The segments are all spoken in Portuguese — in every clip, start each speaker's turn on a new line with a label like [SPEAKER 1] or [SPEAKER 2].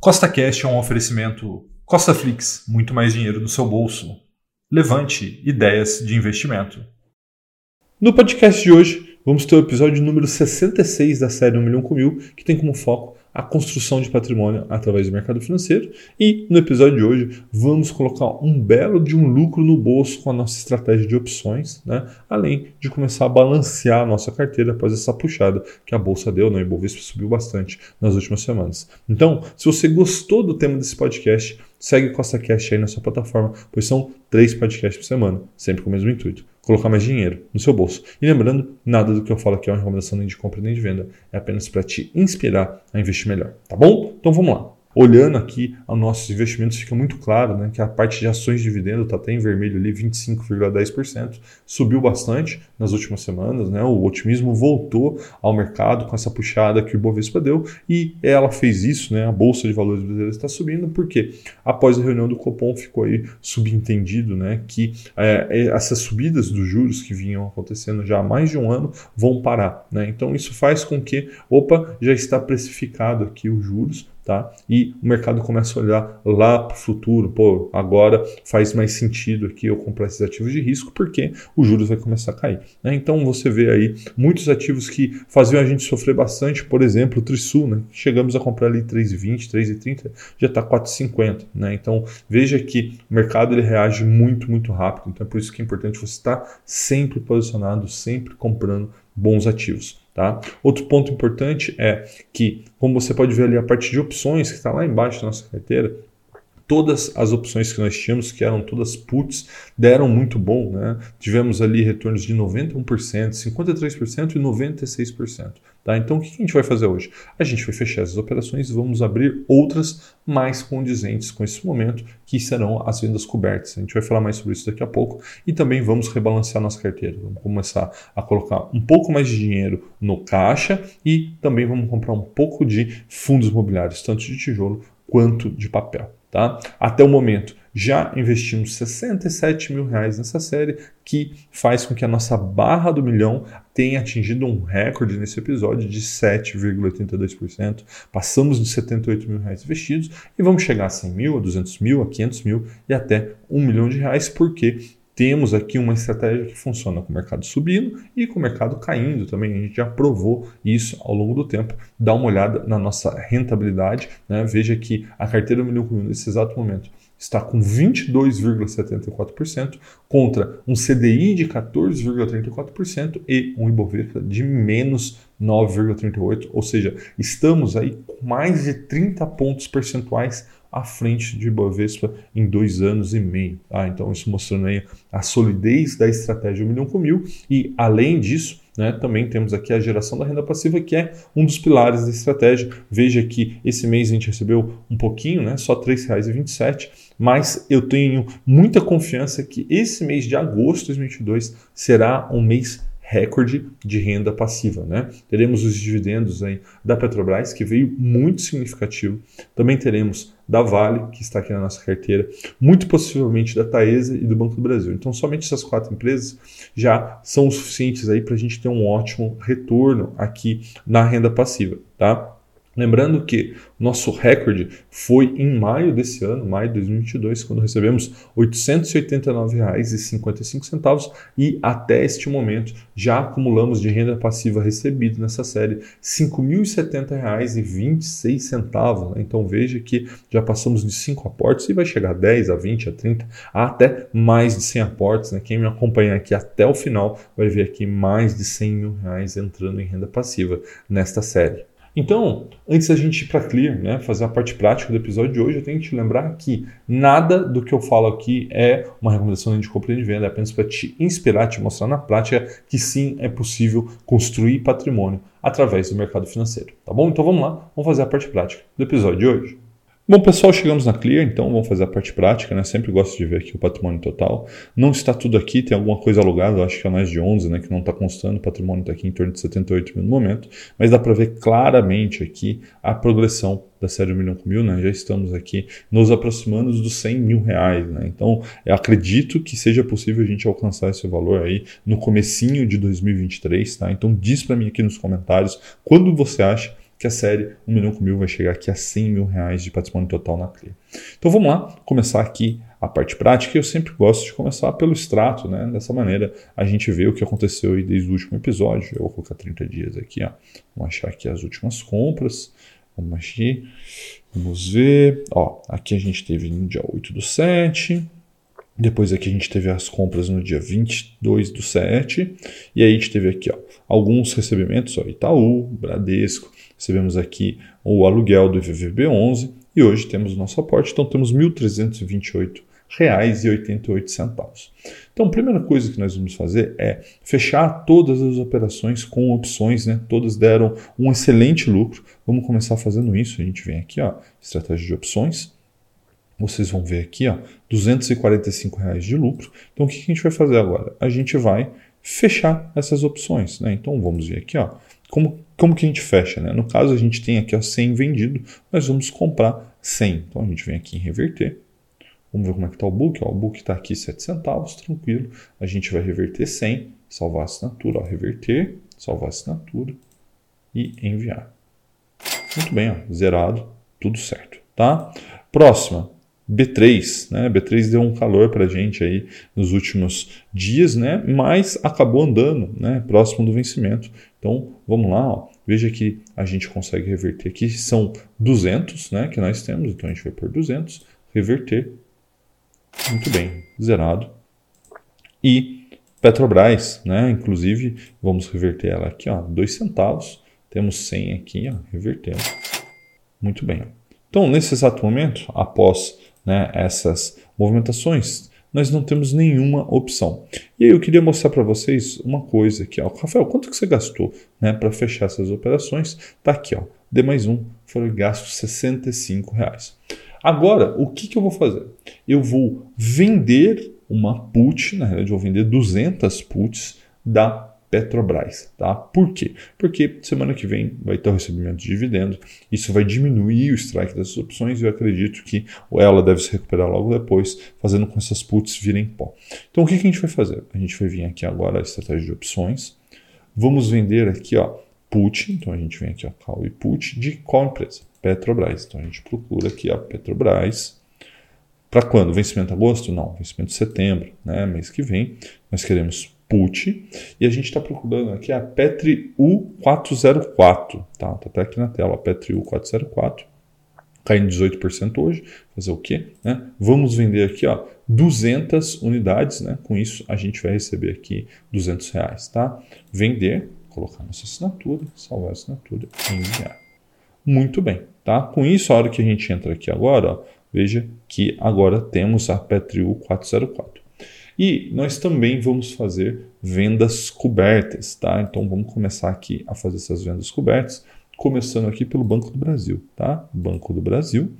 [SPEAKER 1] Costa Cash é um oferecimento Costa Flix, muito mais dinheiro no seu bolso. Levante ideias de investimento. No podcast de hoje, vamos ter o episódio número 66 da série 1 milhão com mil, que tem como foco a construção de patrimônio através do mercado financeiro. E no episódio de hoje vamos colocar um belo de um lucro no bolso com a nossa estratégia de opções, né? além de começar a balancear a nossa carteira após essa puxada que a bolsa deu, né? o Ibovespa subiu bastante nas últimas semanas. Então, se você gostou do tema desse podcast, segue Costa Cash aí na sua plataforma, pois são três podcasts por semana, sempre com o mesmo intuito colocar mais dinheiro no seu bolso. E lembrando, nada do que eu falo aqui é uma recomendação nem de compra nem de venda, é apenas para te inspirar a investir melhor, tá bom? Então vamos lá olhando aqui nossos investimentos, fica muito claro né, que a parte de ações de dividendo está até em vermelho ali, 25,10%, subiu bastante nas últimas semanas, né, o otimismo voltou ao mercado com essa puxada que o Bovespa deu e ela fez isso, né, a Bolsa de Valores brasileira está subindo, porque após a reunião do Copom ficou aí subentendido né, que é, essas subidas dos juros que vinham acontecendo já há mais de um ano vão parar. Né? Então isso faz com que, opa, já está precificado aqui os juros, Tá? E o mercado começa a olhar lá para o futuro, pô, agora faz mais sentido aqui eu comprar esses ativos de risco porque os juros vai começar a cair. Né? Então você vê aí muitos ativos que faziam a gente sofrer bastante, por exemplo, o Trisul, né? chegamos a comprar ali 3,20, 3,30, já está 4,50. Né? Então veja que o mercado ele reage muito, muito rápido. Então é por isso que é importante você estar sempre posicionado, sempre comprando bons ativos. Tá? Outro ponto importante é que, como você pode ver ali a parte de opções que está lá embaixo da nossa carteira, todas as opções que nós tínhamos, que eram todas puts, deram muito bom. Né? Tivemos ali retornos de 91%, 53% e 96%. Tá? Então, o que a gente vai fazer hoje? A gente vai fechar essas operações e vamos abrir outras mais condizentes com esse momento, que serão as vendas cobertas. A gente vai falar mais sobre isso daqui a pouco e também vamos rebalancear nossa carteira. Vamos começar a colocar um pouco mais de dinheiro no caixa e também vamos comprar um pouco de fundos imobiliários, tanto de tijolo quanto de papel. Tá? Até o momento, já investimos 67 mil reais nessa série, que faz com que a nossa barra do milhão tenha atingido um recorde nesse episódio de 7,82%. Passamos de 78 mil reais investidos e vamos chegar a 100 mil, a 200 mil, a 500 mil e até 1 milhão de reais, porque temos aqui uma estratégia que funciona com o mercado subindo e com o mercado caindo também. A gente já provou isso ao longo do tempo. Dá uma olhada na nossa rentabilidade. Né? Veja que a carteira do milhão nesse exato momento está com 22,74% contra um CDI de 14,34% e um Ibovespa de menos 9,38%. Ou seja, estamos aí com mais de 30 pontos percentuais à frente de Ibovespa em dois anos e meio. Tá? Então, isso mostrando aí a solidez da estratégia 1 milhão com mil. E, além disso, né, também temos aqui a geração da renda passiva, que é um dos pilares da estratégia. Veja que esse mês a gente recebeu um pouquinho, né, só R$ 3,27, mas eu tenho muita confiança que esse mês de agosto de 2022 será um mês recorde de renda passiva. Né? Teremos os dividendos aí da Petrobras, que veio muito significativo. Também teremos da Vale, que está aqui na nossa carteira, muito possivelmente da Taesa e do Banco do Brasil. Então, somente essas quatro empresas já são suficientes aí para a gente ter um ótimo retorno aqui na renda passiva. Tá? Lembrando que nosso recorde foi em maio desse ano, maio de 2022, quando recebemos R$ 889,55 e até este momento já acumulamos de renda passiva recebida nessa série R$ 5.070,26. Né? Então veja que já passamos de 5 aportes e vai chegar a 10, a 20, a 30, a até mais de 100 aportes. Né? Quem me acompanha aqui até o final vai ver aqui mais de 100 mil reais entrando em renda passiva nesta série. Então, antes da gente ir para Clear, né, fazer a parte prática do episódio de hoje, eu tenho que te lembrar que nada do que eu falo aqui é uma recomendação de compra e de venda, é apenas para te inspirar, te mostrar na prática que sim é possível construir patrimônio através do mercado financeiro. Tá bom? Então vamos lá, vamos fazer a parte prática do episódio de hoje. Bom, pessoal, chegamos na Clear, então vamos fazer a parte prática, né? Sempre gosto de ver aqui o patrimônio total. Não está tudo aqui, tem alguma coisa alugada, acho que é mais de 11, né? Que não está constando, o patrimônio está aqui em torno de 78 mil no momento, mas dá para ver claramente aqui a progressão da série 1 milhão com mil, né? Já estamos aqui nos aproximando dos 100 mil reais, né? Então, acredito que seja possível a gente alcançar esse valor aí no comecinho de 2023, tá? Então, diz para mim aqui nos comentários quando você acha que a série 1 milhão com mil vai chegar aqui a 100 mil reais de patrimônio total na CLIA. Então vamos lá, começar aqui a parte prática. Eu sempre gosto de começar pelo extrato, né? Dessa maneira a gente vê o que aconteceu aí desde o último episódio. Eu vou colocar 30 dias aqui, ó. Vamos achar aqui as últimas compras. Vamos aqui, vamos ver. Ó, aqui a gente teve no dia 8 do 7. Depois aqui a gente teve as compras no dia 22 do 7. E aí a gente teve aqui ó, alguns recebimentos, ó, Itaú, Bradesco. Recebemos aqui o aluguel do IVVB11 e hoje temos o nosso aporte. Então temos 1.328 reais e 88 centavos. Então, a primeira coisa que nós vamos fazer é fechar todas as operações com opções, né? Todas deram um excelente lucro. Vamos começar fazendo isso. A gente vem aqui, ó, estratégia de opções. Vocês vão ver aqui, ó, 245 reais de lucro. Então, o que a gente vai fazer agora? A gente vai fechar essas opções, né? Então, vamos ver aqui, ó, como, como que a gente fecha, né? No caso, a gente tem aqui, ó, 100 vendido, nós vamos comprar 100. Então, a gente vem aqui em reverter Vamos ver como é que está o book. Ó, o book está aqui 7 centavos, tranquilo. A gente vai reverter 100, salvar a assinatura, ó, reverter, salvar a assinatura e enviar. Muito bem, ó, zerado, tudo certo, tá? Próxima, B3, né? B3 deu um calor para a gente aí nos últimos dias, né? Mas acabou andando, né? Próximo do vencimento. Então, vamos lá, ó. Veja que a gente consegue reverter aqui, são 200, né? Que nós temos, então a gente vai por 200, reverter, muito bem, zerado. E Petrobras, né? Inclusive, vamos reverter ela aqui, ó, 2 centavos. Temos 100 aqui, ó, revertendo. Muito bem. Então, nesse exato momento, após né, essas movimentações, nós não temos nenhuma opção. E aí eu queria mostrar para vocês uma coisa aqui. Ó. Rafael, quanto que você gastou né, para fechar essas operações? Está aqui, ó. D mais um, foram gastos 65 reais. Agora, o que, que eu vou fazer? Eu vou vender uma put, na realidade, eu vou vender 200 puts da Petrobras, tá? Por quê? Porque semana que vem vai ter o recebimento de dividendo, isso vai diminuir o strike dessas opções e eu acredito que ela deve se recuperar logo depois, fazendo com que essas puts virem pó. Então o que, que a gente vai fazer? A gente vai vir aqui agora a estratégia de opções, vamos vender aqui, ó, put, então a gente vem aqui, ó, call e put de qual empresa? Petrobras. Então a gente procura aqui a Petrobras. Para quando? Vencimento agosto? Não, vencimento setembro, né? mês que vem. Nós queremos put e a gente está procurando aqui a Petri U404, tá? Tá até aqui na tela, a Petri U404, caindo 18% hoje. Fazer o quê? Né? Vamos vender aqui, ó, 200 unidades, né? Com isso a gente vai receber aqui 200 reais, tá? Vender, colocar nossa assinatura, salvar a assinatura e enviar. Muito bem, tá? Com isso, a hora que a gente entra aqui agora, ó, veja que agora temos a Petriu 404. E nós também vamos fazer vendas cobertas, tá? Então vamos começar aqui a fazer essas vendas cobertas, começando aqui pelo Banco do Brasil, tá? Banco do Brasil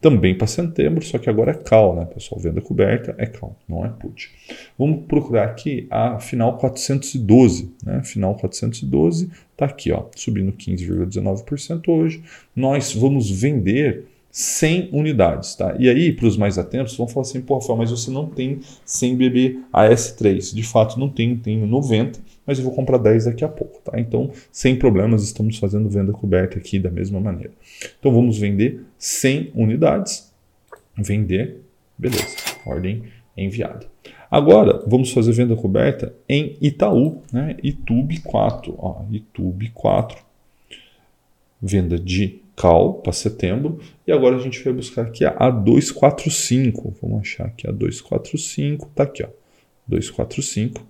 [SPEAKER 1] também para setembro, só que agora é call, né, pessoal? Venda coberta é call, não é put. Vamos procurar aqui a final 412, né? Final 412 está aqui, ó, subindo 15,19% hoje. Nós vamos vender 100 unidades, tá? E aí, para os mais atentos, vão falar assim, Rafael, mas você não tem 100 BB AS3. De fato, não tenho, tenho 90, mas eu vou comprar 10 daqui a pouco, tá? Então, sem problemas, estamos fazendo venda coberta aqui da mesma maneira. Então, vamos vender 100 unidades, vender, beleza, ordem enviada. Agora, vamos fazer venda coberta em Itaú, né? Itube 4, ó, Itube 4, venda de cal para setembro. E agora a gente vai buscar aqui a 245. Vamos achar aqui a 245. Tá aqui, ó. 245.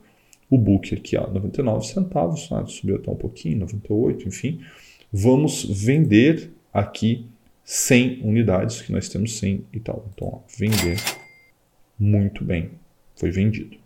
[SPEAKER 1] O book aqui, ó, 99 centavos. Ah, subiu até um pouquinho, 98, enfim. Vamos vender aqui 100 unidades, que nós temos 100 e tal. Então, ó, vender. Muito bem. Foi vendido.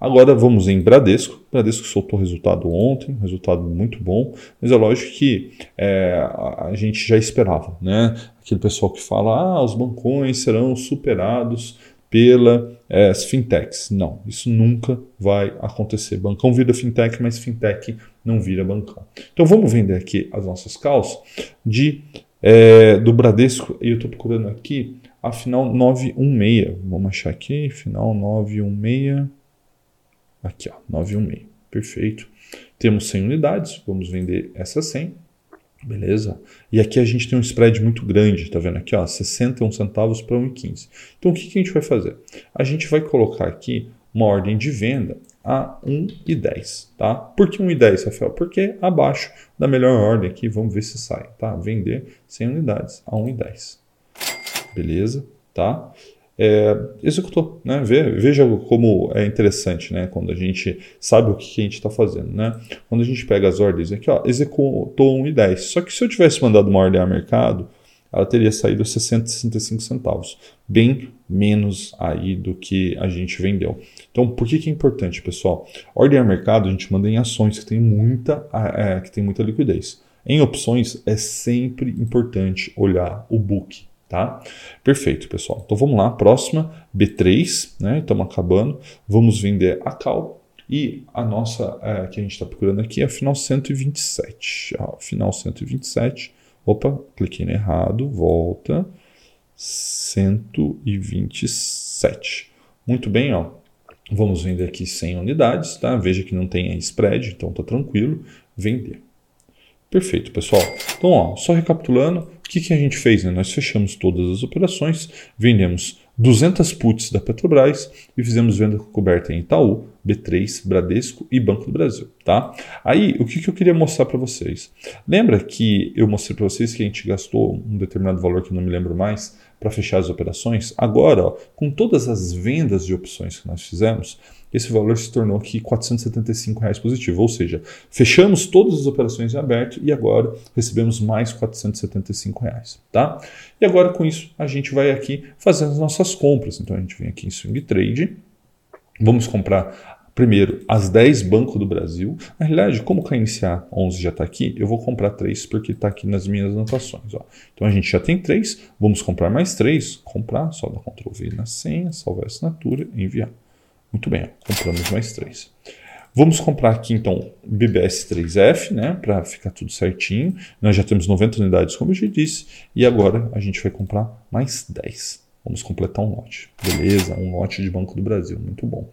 [SPEAKER 1] Agora vamos em Bradesco. Bradesco soltou resultado ontem, resultado muito bom, mas é lógico que é, a gente já esperava, né? Aquele pessoal que fala, ah, os bancões serão superados pelas é, fintechs. Não, isso nunca vai acontecer. Bancão vira fintech, mas fintech não vira bancão. Então vamos vender aqui as nossas calças de é, do Bradesco, e eu estou procurando aqui a final 916. Vamos achar aqui, final 916. Aqui, ó, 916. Perfeito. Temos 100 unidades, vamos vender essas 100. Beleza? E aqui a gente tem um spread muito grande, tá vendo aqui, ó, 61 centavos para 1,15. Então o que, que a gente vai fazer? A gente vai colocar aqui uma ordem de venda a 1,10, tá? Por que 1,10, Rafael? Porque abaixo da melhor ordem aqui, vamos ver se sai, tá? Vender 100 unidades a 1,10. Beleza? Tá? É, executou. Né? Veja como é interessante né? quando a gente sabe o que a gente está fazendo. Né? Quando a gente pega as ordens aqui, ó, executou 1,10. Só que se eu tivesse mandado uma ordem a mercado, ela teria saído 60, 65 centavos, bem menos aí do que a gente vendeu. Então, por que, que é importante, pessoal? Ordem a mercado a gente manda em ações que tem muita, é, que tem muita liquidez. Em opções é sempre importante olhar o book, Tá? Perfeito, pessoal. Então vamos lá, próxima, B3, né? Estamos acabando. Vamos vender a Cal. E a nossa é, que a gente está procurando aqui é a final 127. Ó, final 127. Opa, cliquei no errado, volta. 127. Muito bem, ó. Vamos vender aqui 100 unidades, tá? Veja que não tem spread, então tá tranquilo. Vender. Perfeito, pessoal. Então, ó, só recapitulando, que, que a gente fez? Né? Nós fechamos todas as operações, vendemos 200 puts da Petrobras e fizemos venda coberta em Itaú, B3, Bradesco e Banco do Brasil. Tá? Aí, o que, que eu queria mostrar para vocês? Lembra que eu mostrei para vocês que a gente gastou um determinado valor que eu não me lembro mais para fechar as operações? Agora, ó, com todas as vendas de opções que nós fizemos, esse valor se tornou aqui 475 reais positivo. Ou seja, fechamos todas as operações em aberto e agora recebemos mais 475 reais, tá? E agora com isso a gente vai aqui fazer as nossas compras. Então a gente vem aqui em Swing Trade, vamos comprar Primeiro, as 10 Banco do Brasil. Na realidade, como KNCA 11 já está aqui, eu vou comprar 3 porque está aqui nas minhas anotações. Ó. Então a gente já tem 3, vamos comprar mais 3. Comprar, só dar Ctrl V na senha, salvar a assinatura enviar. Muito bem, compramos mais três. Vamos comprar aqui então BBS 3F, né, para ficar tudo certinho. Nós já temos 90 unidades, como eu já disse, e agora a gente vai comprar mais 10. Vamos completar um lote. Beleza, um lote de Banco do Brasil, muito bom.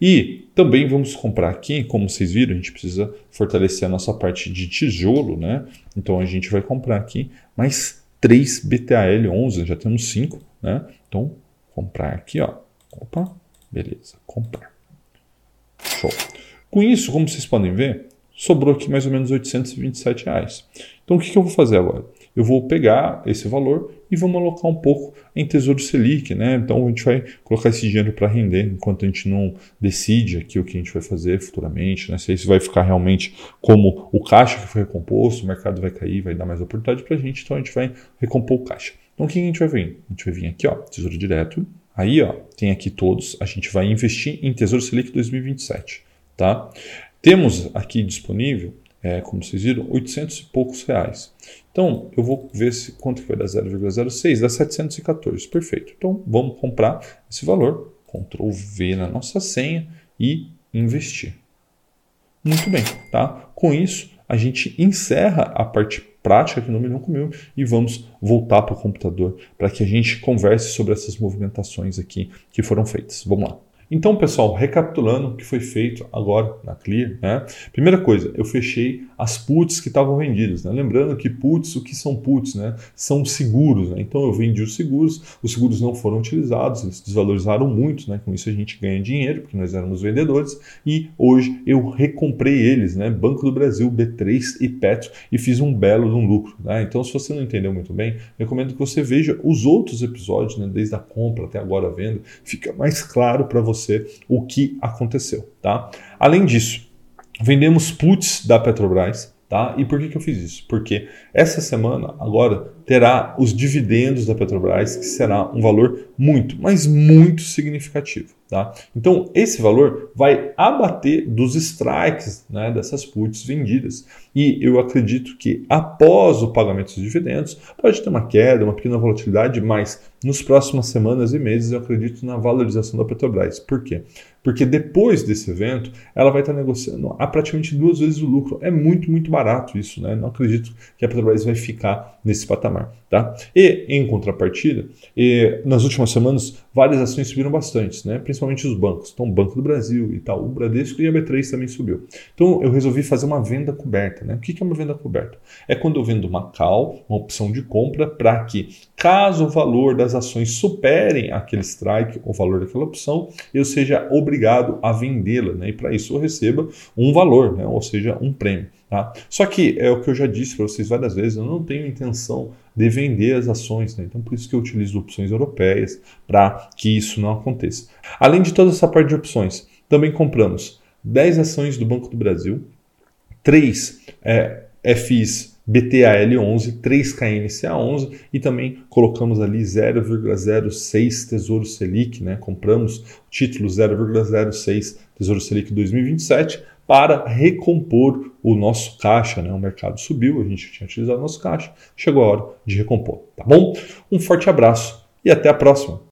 [SPEAKER 1] E também vamos comprar aqui, como vocês viram, a gente precisa fortalecer a nossa parte de tijolo, né? Então a gente vai comprar aqui mais 3 BTAL 11, já temos 5, né? Então, comprar aqui, ó. Opa, Beleza, comprar. Show. Com isso, como vocês podem ver, sobrou aqui mais ou menos 827 reais. Então o que, que eu vou fazer agora? Eu vou pegar esse valor e vamos alocar um pouco em Tesouro Selic, né? Então a gente vai colocar esse dinheiro para render enquanto a gente não decide aqui o que a gente vai fazer futuramente, né? Se isso vai ficar realmente como o caixa que foi recomposto, o mercado vai cair, vai dar mais oportunidade para a gente, então a gente vai recompor o caixa. Então o que a gente vai vir? A gente vai vir aqui, ó, Tesouro Direto, Aí, ó, tem aqui todos. A gente vai investir em Tesouro Selic 2027, tá? Temos aqui disponível, é, como vocês viram, 800 e poucos reais. Então, eu vou ver se quanto que vai dar 0,06, dá 714, perfeito. Então, vamos comprar esse valor, Ctrl V na nossa senha e investir. Muito bem, tá? Com isso, a gente encerra a parte prática aqui no Milhão com Mil e vamos voltar para o computador para que a gente converse sobre essas movimentações aqui que foram feitas. Vamos lá. Então, pessoal, recapitulando o que foi feito agora na Clear, né? Primeira coisa, eu fechei as puts que estavam vendidas, né? Lembrando que puts, o que são puts, né? São seguros, né? Então eu vendi os seguros, os seguros não foram utilizados, eles desvalorizaram muito, né? Com isso a gente ganha dinheiro, porque nós éramos vendedores, e hoje eu recomprei eles, né? Banco do Brasil, B3 e Petro, e fiz um belo um lucro, né? Então, se você não entendeu muito bem, recomendo que você veja os outros episódios, né? Desde a compra até agora a venda, fica mais claro para você você o que aconteceu. Tá? Além disso, vendemos puts da Petrobras. Tá? E por que, que eu fiz isso? Porque essa semana agora terá os dividendos da Petrobras, que será um valor muito, mas muito significativo. Tá? Então, esse valor vai abater dos strikes né, dessas puts vendidas. E eu acredito que após o pagamento dos dividendos, pode ter uma queda, uma pequena volatilidade, mas nos próximas semanas e meses eu acredito na valorização da Petrobras. Por quê? Porque depois desse evento, ela vai estar negociando a praticamente duas vezes o lucro. É muito, muito barato isso. Né? Não acredito que a Petrobras vai ficar nesse patamar patamar. Tá? E, em contrapartida, e, nas últimas semanas, várias ações subiram bastante, né? principalmente os bancos. Então, o Banco do Brasil, Itaú, Bradesco e a B3 também subiu. Então, eu resolvi fazer uma venda coberta. Né? O que é uma venda coberta? É quando eu vendo uma call, uma opção de compra, para que, caso o valor das ações superem aquele strike, o valor daquela opção, eu seja obrigado a vendê-la. Né? E para isso eu receba um valor, né? ou seja, um prêmio. Tá? Só que é o que eu já disse para vocês várias vezes, eu não tenho intenção de vender as ações, né? então por isso que eu utilizo opções europeias para que isso não aconteça. Além de toda essa parte de opções, também compramos 10 ações do Banco do Brasil, 3 é, FIs BTAL11, 3 KNCA11 e também colocamos ali 0,06 Tesouro Selic, né? compramos título 0,06 Tesouro Selic 2027 para recompor o nosso caixa. Né? O mercado subiu, a gente tinha utilizado nosso caixa, chegou a hora de recompor. Tá bom? Um forte abraço e até a próxima!